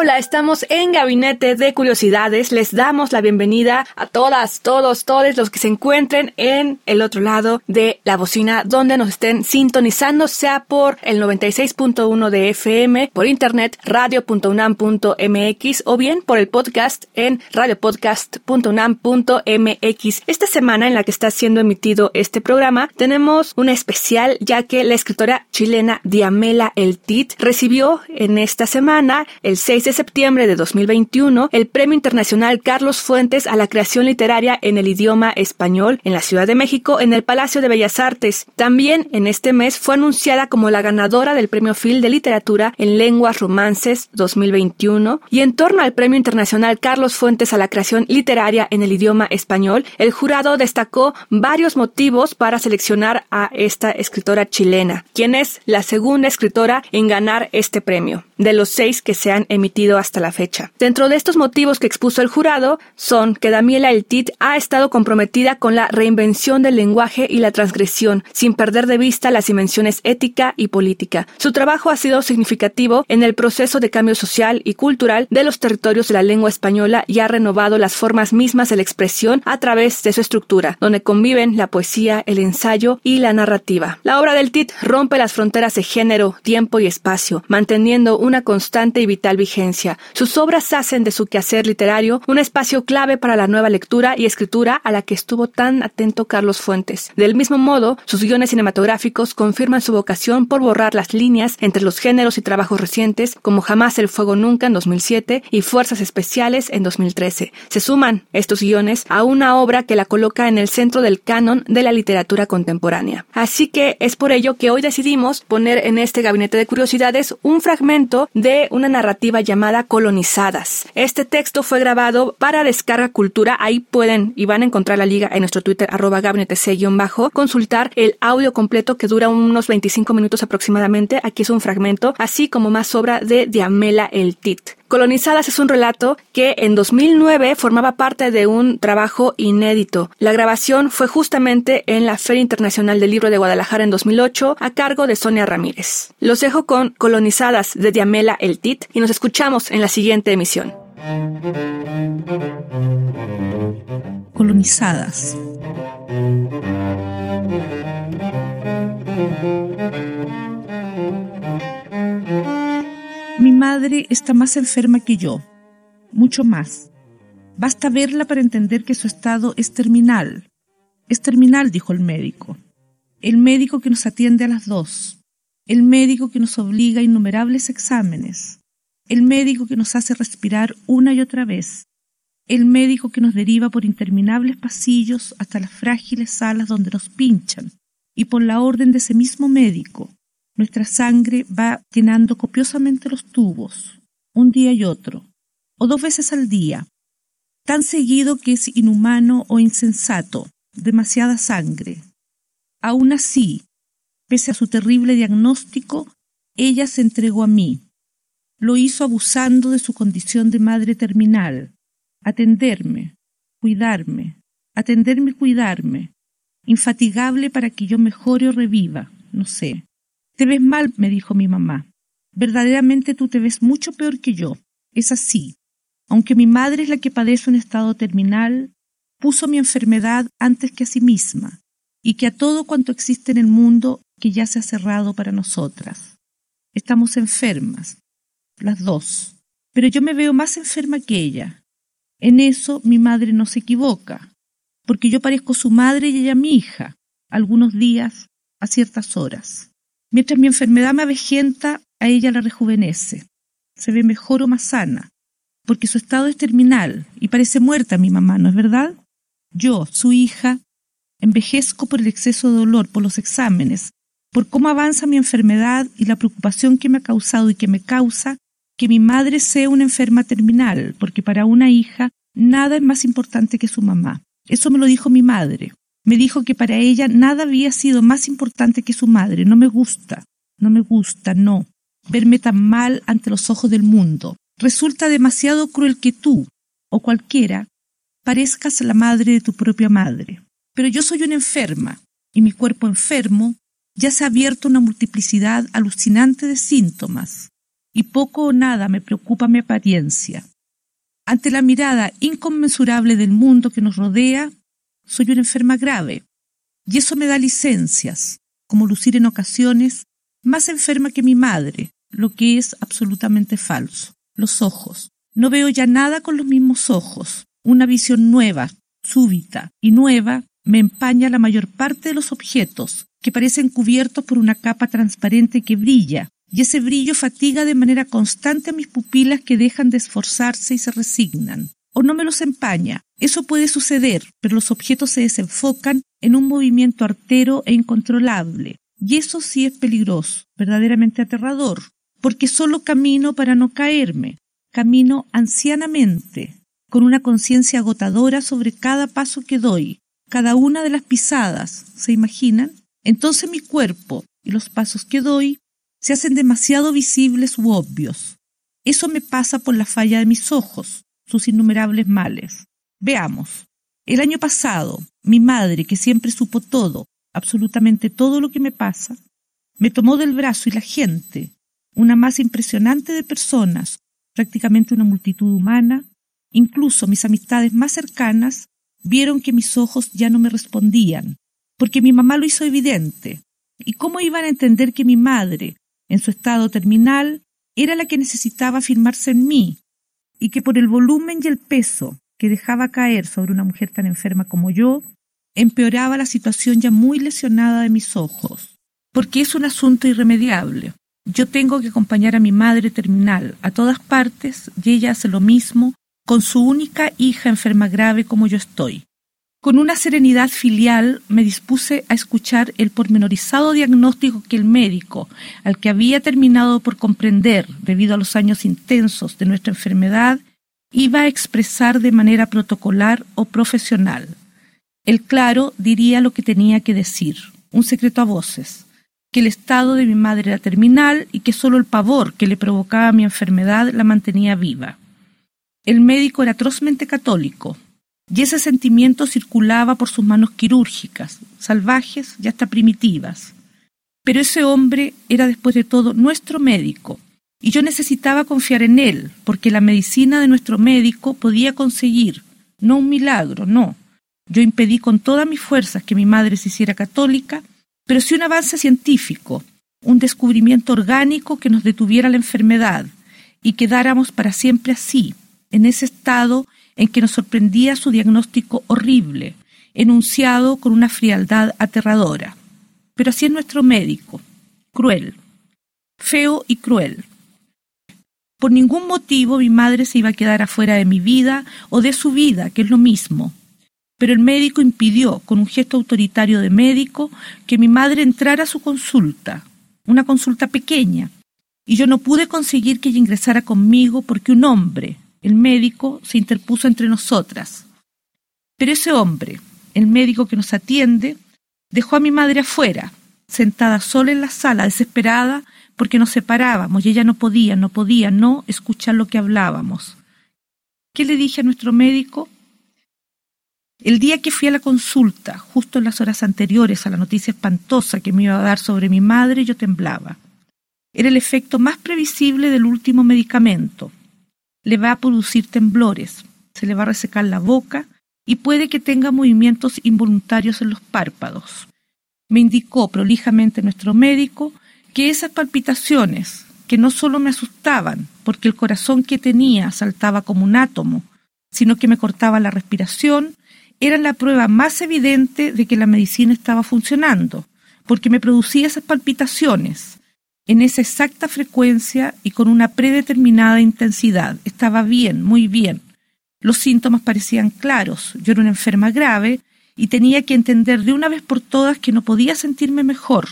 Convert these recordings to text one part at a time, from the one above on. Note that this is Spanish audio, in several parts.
Hola, estamos en Gabinete de Curiosidades. Les damos la bienvenida a todas, todos, todos los que se encuentren en el otro lado de la bocina donde nos estén sintonizando, sea por el 96.1 de FM, por internet, radio.unam.mx o bien por el podcast en radiopodcast.unam.mx. Esta semana en la que está siendo emitido este programa, tenemos un especial ya que la escritora chilena Diamela El Tit recibió en esta semana, el 6 de septiembre de 2021, el Premio Internacional Carlos Fuentes a la Creación Literaria en el idioma español en la Ciudad de México en el Palacio de Bellas Artes. También en este mes fue anunciada como la ganadora del Premio Phil de Literatura en Lenguas Romances 2021 y en torno al Premio Internacional Carlos Fuentes a la Creación Literaria en el idioma español, el jurado destacó varios motivos para seleccionar a esta escritora chilena, quien es la segunda escritora en ganar este premio, de los seis que se han emitido hasta la fecha. Dentro de estos motivos que expuso el jurado son que Damiela El Tit ha estado comprometida con la reinvención del lenguaje y la transgresión, sin perder de vista las dimensiones ética y política. Su trabajo ha sido significativo en el proceso de cambio social y cultural de los territorios de la lengua española y ha renovado las formas mismas de la expresión a través de su estructura, donde conviven la poesía, el ensayo y la narrativa. La obra del Tit rompe las fronteras de género, tiempo y espacio, manteniendo una constante y vital vigencia. Sus obras hacen de su quehacer literario un espacio clave para la nueva lectura y escritura a la que estuvo tan atento Carlos Fuentes. Del mismo modo, sus guiones cinematográficos confirman su vocación por borrar las líneas entre los géneros y trabajos recientes, como Jamás el Fuego Nunca en 2007 y Fuerzas Especiales en 2013. Se suman estos guiones a una obra que la coloca en el centro del canon de la literatura contemporánea. Así que es por ello que hoy decidimos poner en este gabinete de curiosidades un fragmento de una narrativa llamada Colonizadas. Este texto fue grabado para Descarga Cultura. Ahí pueden y van a encontrar la liga en nuestro Twitter, arroba bajo consultar el audio completo que dura unos 25 minutos aproximadamente. Aquí es un fragmento, así como más obra de Diamela El Tit. Colonizadas es un relato que en 2009 formaba parte de un trabajo inédito. La grabación fue justamente en la Feria Internacional del Libro de Guadalajara en 2008 a cargo de Sonia Ramírez. Los dejo con Colonizadas de Diamela El Tit y nos escuchamos en la siguiente emisión. Colonizadas. Mi madre está más enferma que yo, mucho más. Basta verla para entender que su estado es terminal. Es terminal, dijo el médico. El médico que nos atiende a las dos. El médico que nos obliga a innumerables exámenes. El médico que nos hace respirar una y otra vez. El médico que nos deriva por interminables pasillos hasta las frágiles salas donde nos pinchan. Y por la orden de ese mismo médico, nuestra sangre va llenando copiosamente los tubos, un día y otro, o dos veces al día, tan seguido que es inhumano o insensato, demasiada sangre. Aún así, pese a su terrible diagnóstico, ella se entregó a mí. Lo hizo abusando de su condición de madre terminal, atenderme, cuidarme, atenderme y cuidarme, infatigable para que yo mejore o reviva, no sé. Te ves mal, me dijo mi mamá. Verdaderamente tú te ves mucho peor que yo. Es así. Aunque mi madre es la que padece un estado terminal, puso mi enfermedad antes que a sí misma, y que a todo cuanto existe en el mundo que ya se ha cerrado para nosotras. Estamos enfermas, las dos, pero yo me veo más enferma que ella. En eso mi madre no se equivoca, porque yo parezco su madre y ella mi hija, algunos días, a ciertas horas. Mientras mi enfermedad me avejenta, a ella la rejuvenece. Se ve mejor o más sana, porque su estado es terminal y parece muerta mi mamá, ¿no es verdad? Yo, su hija, envejezco por el exceso de dolor, por los exámenes, por cómo avanza mi enfermedad y la preocupación que me ha causado y que me causa que mi madre sea una enferma terminal, porque para una hija nada es más importante que su mamá. Eso me lo dijo mi madre. Me dijo que para ella nada había sido más importante que su madre. No me gusta, no me gusta, no. Verme tan mal ante los ojos del mundo. Resulta demasiado cruel que tú, o cualquiera, parezcas la madre de tu propia madre. Pero yo soy una enferma, y mi cuerpo enfermo ya se ha abierto una multiplicidad alucinante de síntomas, y poco o nada me preocupa mi apariencia. Ante la mirada inconmensurable del mundo que nos rodea, soy una enferma grave, y eso me da licencias, como lucir en ocasiones más enferma que mi madre, lo que es absolutamente falso. Los ojos. No veo ya nada con los mismos ojos. Una visión nueva, súbita y nueva me empaña la mayor parte de los objetos, que parecen cubiertos por una capa transparente que brilla, y ese brillo fatiga de manera constante a mis pupilas que dejan de esforzarse y se resignan. O no me los empaña. Eso puede suceder, pero los objetos se desenfocan en un movimiento artero e incontrolable. Y eso sí es peligroso, verdaderamente aterrador, porque solo camino para no caerme, camino ancianamente, con una conciencia agotadora sobre cada paso que doy, cada una de las pisadas, ¿se imaginan? Entonces mi cuerpo y los pasos que doy se hacen demasiado visibles u obvios. Eso me pasa por la falla de mis ojos, sus innumerables males. Veamos. El año pasado, mi madre, que siempre supo todo, absolutamente todo lo que me pasa, me tomó del brazo y la gente, una masa impresionante de personas, prácticamente una multitud humana, incluso mis amistades más cercanas, vieron que mis ojos ya no me respondían, porque mi mamá lo hizo evidente. ¿Y cómo iban a entender que mi madre, en su estado terminal, era la que necesitaba afirmarse en mí, y que por el volumen y el peso que dejaba caer sobre una mujer tan enferma como yo, empeoraba la situación ya muy lesionada de mis ojos? Porque es un asunto irremediable. Yo tengo que acompañar a mi madre terminal a todas partes y ella hace lo mismo con su única hija enferma grave como yo estoy. Con una serenidad filial me dispuse a escuchar el pormenorizado diagnóstico que el médico, al que había terminado por comprender debido a los años intensos de nuestra enfermedad, iba a expresar de manera protocolar o profesional. El claro diría lo que tenía que decir, un secreto a voces, que el estado de mi madre era terminal y que sólo el pavor que le provocaba mi enfermedad la mantenía viva. El médico era atrozmente católico, y ese sentimiento circulaba por sus manos quirúrgicas, salvajes y hasta primitivas. Pero ese hombre era después de todo nuestro médico, y yo necesitaba confiar en él, porque la medicina de nuestro médico podía conseguir, no un milagro, no. Yo impedí con todas mis fuerzas que mi madre se hiciera católica, pero sí un avance científico, un descubrimiento orgánico que nos detuviera la enfermedad, y quedáramos para siempre así, en ese estado en que nos sorprendía su diagnóstico horrible, enunciado con una frialdad aterradora. Pero así es nuestro médico, cruel, feo y cruel. Por ningún motivo mi madre se iba a quedar afuera de mi vida o de su vida, que es lo mismo. Pero el médico impidió, con un gesto autoritario de médico, que mi madre entrara a su consulta, una consulta pequeña, y yo no pude conseguir que ella ingresara conmigo porque un hombre, el médico se interpuso entre nosotras. Pero ese hombre, el médico que nos atiende, dejó a mi madre afuera, sentada sola en la sala, desesperada, porque nos separábamos y ella no podía, no podía no escuchar lo que hablábamos. ¿Qué le dije a nuestro médico? El día que fui a la consulta, justo en las horas anteriores a la noticia espantosa que me iba a dar sobre mi madre, yo temblaba. Era el efecto más previsible del último medicamento le va a producir temblores, se le va a resecar la boca y puede que tenga movimientos involuntarios en los párpados. Me indicó prolijamente nuestro médico que esas palpitaciones, que no solo me asustaban, porque el corazón que tenía saltaba como un átomo, sino que me cortaba la respiración, eran la prueba más evidente de que la medicina estaba funcionando, porque me producía esas palpitaciones, en esa exacta frecuencia y con una predeterminada intensidad. Estaba bien, muy bien. Los síntomas parecían claros. Yo era una enferma grave y tenía que entender de una vez por todas que no podía sentirme mejor,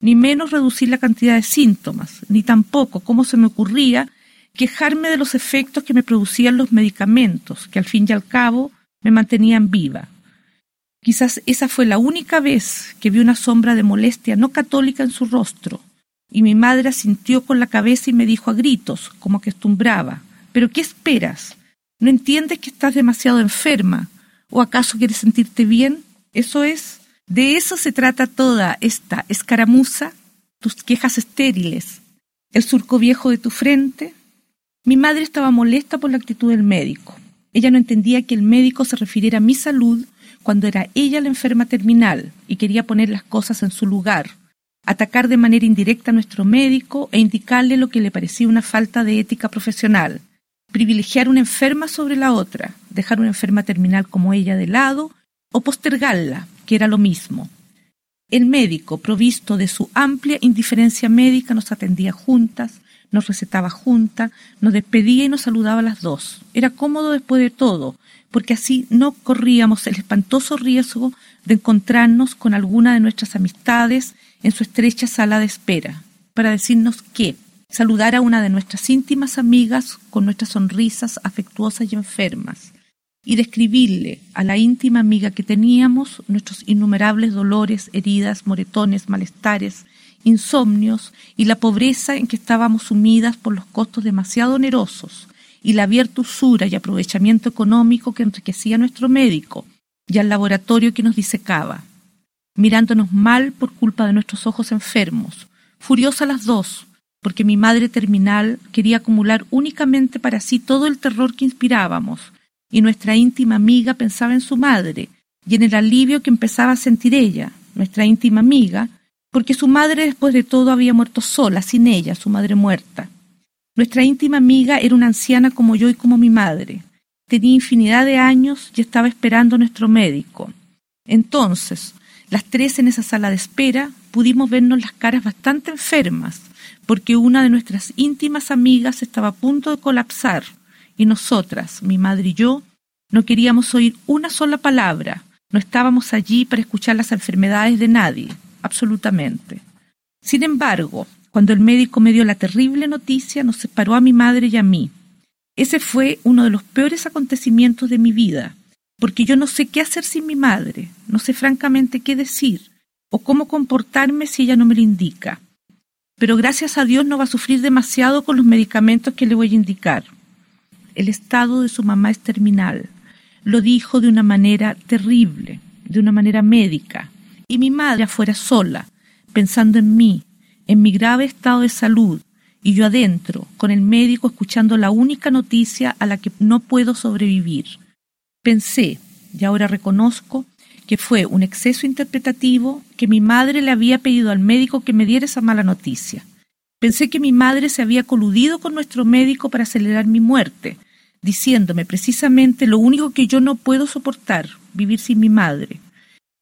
ni menos reducir la cantidad de síntomas, ni tampoco cómo se me ocurría quejarme de los efectos que me producían los medicamentos, que al fin y al cabo me mantenían viva. Quizás esa fue la única vez que vi una sombra de molestia no católica en su rostro, y mi madre asintió con la cabeza y me dijo a gritos, como acostumbraba, ¿Pero qué esperas? ¿No entiendes que estás demasiado enferma? ¿O acaso quieres sentirte bien? Eso es. De eso se trata toda esta escaramuza, tus quejas estériles, el surco viejo de tu frente. Mi madre estaba molesta por la actitud del médico. Ella no entendía que el médico se refiriera a mi salud cuando era ella la enferma terminal y quería poner las cosas en su lugar, atacar de manera indirecta a nuestro médico e indicarle lo que le parecía una falta de ética profesional, privilegiar una enferma sobre la otra, dejar una enferma terminal como ella de lado o postergarla, que era lo mismo. El médico, provisto de su amplia indiferencia médica, nos atendía juntas, nos recetaba juntas, nos despedía y nos saludaba a las dos. Era cómodo después de todo, porque así no corríamos el espantoso riesgo de encontrarnos con alguna de nuestras amistades en su estrecha sala de espera, para decirnos que saludar a una de nuestras íntimas amigas con nuestras sonrisas afectuosas y enfermas, y describirle a la íntima amiga que teníamos nuestros innumerables dolores, heridas, moretones, malestares, insomnios y la pobreza en que estábamos sumidas por los costos demasiado onerosos y la abierta usura y aprovechamiento económico que enriquecía a nuestro médico y al laboratorio que nos disecaba, mirándonos mal por culpa de nuestros ojos enfermos, furiosas las dos, porque mi madre terminal quería acumular únicamente para sí todo el terror que inspirábamos, y nuestra íntima amiga pensaba en su madre y en el alivio que empezaba a sentir ella, nuestra íntima amiga, porque su madre después de todo había muerto sola, sin ella, su madre muerta. Nuestra íntima amiga era una anciana como yo y como mi madre. Tenía infinidad de años y estaba esperando a nuestro médico. Entonces, las tres en esa sala de espera pudimos vernos las caras bastante enfermas, porque una de nuestras íntimas amigas estaba a punto de colapsar y nosotras, mi madre y yo, no queríamos oír una sola palabra, no estábamos allí para escuchar las enfermedades de nadie, absolutamente. Sin embargo, cuando el médico me dio la terrible noticia, nos separó a mi madre y a mí. Ese fue uno de los peores acontecimientos de mi vida, porque yo no sé qué hacer sin mi madre, no sé francamente qué decir, o cómo comportarme si ella no me lo indica pero gracias a Dios no va a sufrir demasiado con los medicamentos que le voy a indicar. El estado de su mamá es terminal. Lo dijo de una manera terrible, de una manera médica. Y mi madre afuera sola, pensando en mí, en mi grave estado de salud, y yo adentro, con el médico escuchando la única noticia a la que no puedo sobrevivir. Pensé, y ahora reconozco, que fue un exceso interpretativo que mi madre le había pedido al médico que me diera esa mala noticia. Pensé que mi madre se había coludido con nuestro médico para acelerar mi muerte, diciéndome precisamente lo único que yo no puedo soportar, vivir sin mi madre.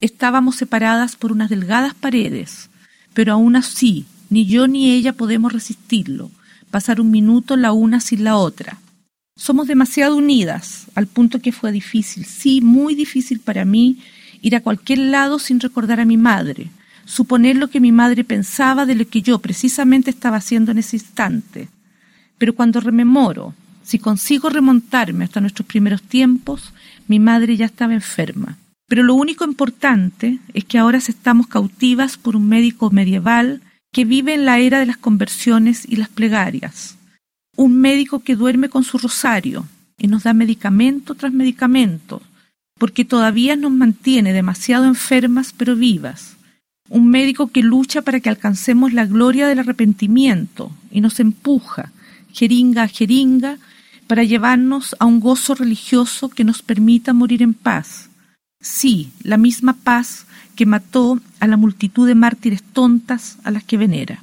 Estábamos separadas por unas delgadas paredes, pero aún así ni yo ni ella podemos resistirlo, pasar un minuto la una sin la otra. Somos demasiado unidas, al punto que fue difícil, sí, muy difícil para mí ir a cualquier lado sin recordar a mi madre, suponer lo que mi madre pensaba de lo que yo precisamente estaba haciendo en ese instante. Pero cuando rememoro, si consigo remontarme hasta nuestros primeros tiempos, mi madre ya estaba enferma. Pero lo único importante es que ahora estamos cautivas por un médico medieval que vive en la era de las conversiones y las plegarias. Un médico que duerme con su rosario y nos da medicamento tras medicamento, porque todavía nos mantiene demasiado enfermas pero vivas. Un médico que lucha para que alcancemos la gloria del arrepentimiento y nos empuja, jeringa a jeringa, para llevarnos a un gozo religioso que nos permita morir en paz. Sí, la misma paz que mató a la multitud de mártires tontas a las que venera.